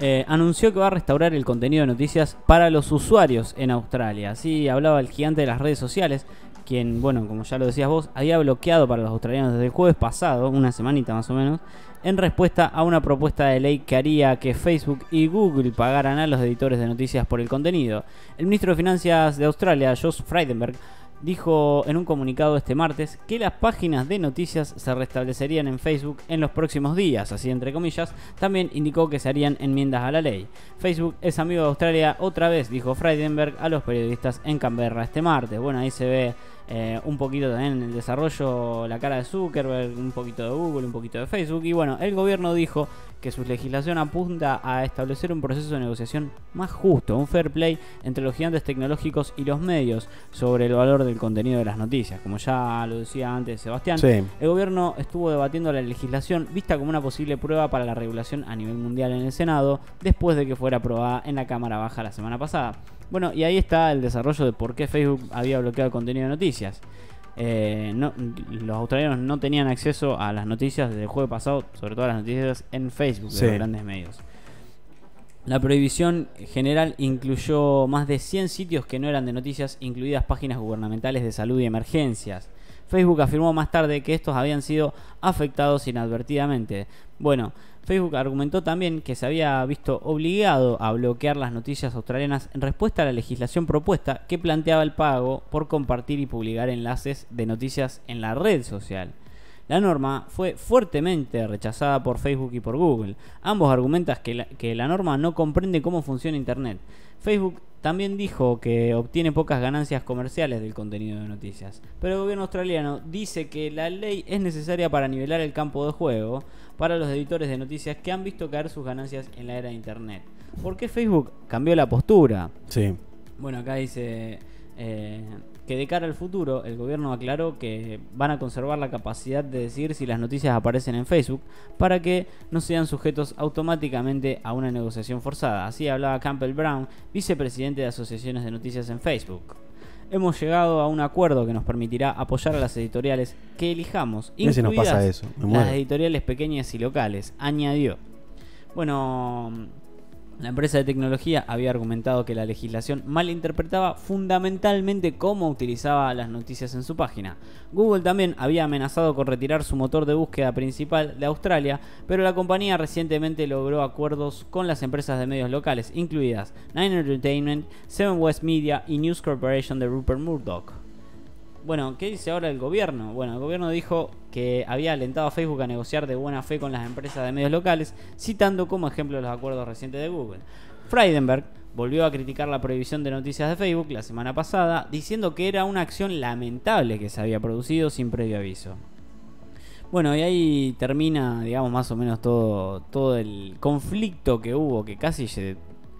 eh, anunció que va a restaurar el contenido de noticias para los usuarios en Australia. Así hablaba el gigante de las redes sociales, quien, bueno, como ya lo decías vos, había bloqueado para los australianos desde el jueves pasado, una semanita más o menos, en respuesta a una propuesta de ley que haría que Facebook y Google pagaran a los editores de noticias por el contenido. El ministro de Finanzas de Australia, Josh Frydenberg, dijo en un comunicado este martes que las páginas de noticias se restablecerían en Facebook en los próximos días, así entre comillas. También indicó que se harían enmiendas a la ley. Facebook es amigo de Australia otra vez, dijo Frydenberg a los periodistas en Canberra este martes. Bueno, ahí se ve eh, un poquito también en el desarrollo la cara de Zuckerberg, un poquito de Google, un poquito de Facebook. Y bueno, el gobierno dijo que su legislación apunta a establecer un proceso de negociación más justo, un fair play entre los gigantes tecnológicos y los medios sobre el valor del contenido de las noticias. Como ya lo decía antes Sebastián, el gobierno estuvo debatiendo la legislación vista como una posible prueba para la regulación a nivel mundial en el Senado, después de que fuera aprobada en la Cámara Baja la semana pasada. Bueno, y ahí está el desarrollo de por qué Facebook había bloqueado el contenido de noticias. Eh, los australianos no tenían acceso a las noticias desde el jueves pasado, sobre todo las noticias en Facebook de los grandes medios. La prohibición general incluyó más de 100 sitios que no eran de noticias, incluidas páginas gubernamentales de salud y emergencias. Facebook afirmó más tarde que estos habían sido afectados inadvertidamente. Bueno, Facebook argumentó también que se había visto obligado a bloquear las noticias australianas en respuesta a la legislación propuesta que planteaba el pago por compartir y publicar enlaces de noticias en la red social. La norma fue fuertemente rechazada por Facebook y por Google. Ambos argumentan que la, norma no comprende cómo funciona Internet. Facebook también dijo que obtiene pocas ganancias comerciales del contenido de noticias, pero el gobierno australiano dice que la ley es necesaria para nivelar el campo de juego para los editores de noticias que han visto caer sus ganancias en la era de Internet. ¿Por qué Facebook cambió la postura? Sí. Bueno, acá dice eh, que de cara al futuro el gobierno aclaró que van a conservar la capacidad de decir si las noticias aparecen en Facebook para que no sean sujetos automáticamente a una negociación forzada. Así hablaba Campbell Brown, vicepresidente de asociaciones de noticias en Facebook. Hemos llegado a un acuerdo que nos permitirá apoyar a las editoriales que elijamos, incluidas las editoriales pequeñas y locales, añadió. Bueno, la empresa de tecnología había argumentado que la legislación malinterpretaba fundamentalmente cómo utilizaba las noticias en su página. Google también había amenazado con retirar su motor de búsqueda principal de Australia, pero la compañía recientemente logró acuerdos con las empresas de medios locales, incluidas Nine Entertainment, Seven West Media y News Corporation de Rupert Murdoch. Bueno, ¿qué dice ahora el gobierno? Bueno, el gobierno dijo que había alentado a Facebook a negociar de buena fe con las empresas de medios locales, citando como ejemplo los acuerdos recientes de Google. Freidenberg volvió a criticar la prohibición de noticias de Facebook la semana pasada, diciendo que era una acción lamentable que se había producido sin previo aviso. Bueno, y ahí termina, digamos, más o menos todo, todo el conflicto que hubo, que casi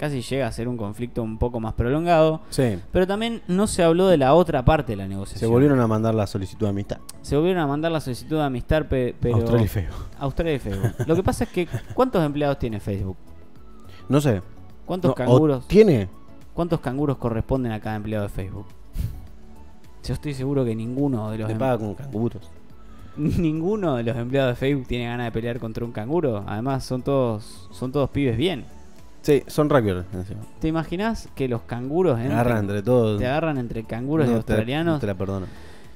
casi llega a ser un conflicto un poco más prolongado. Sí. Pero también no se habló de la otra parte de la negociación. Se volvieron a mandar la solicitud de amistad. Se volvieron a mandar la solicitud de amistad, pero... Australia y Facebook. Australia y Facebook. Lo que pasa es que, ¿cuántos empleados tiene Facebook? No sé. ¿Cuántos canguros? ¿Tiene? ¿Cuántos canguros corresponden a cada empleado de Facebook? Yo estoy seguro que ninguno de los... Le em- paga con canguros. Ninguno de los empleados de Facebook tiene ganas de pelear contra un canguro. Además, son todos, son todos pibes bien. Sí, son rugbyers ¿Te imaginas que los canguros te agarran entre todos? Te agarran entre canguros y australianos. Te la, te la perdono.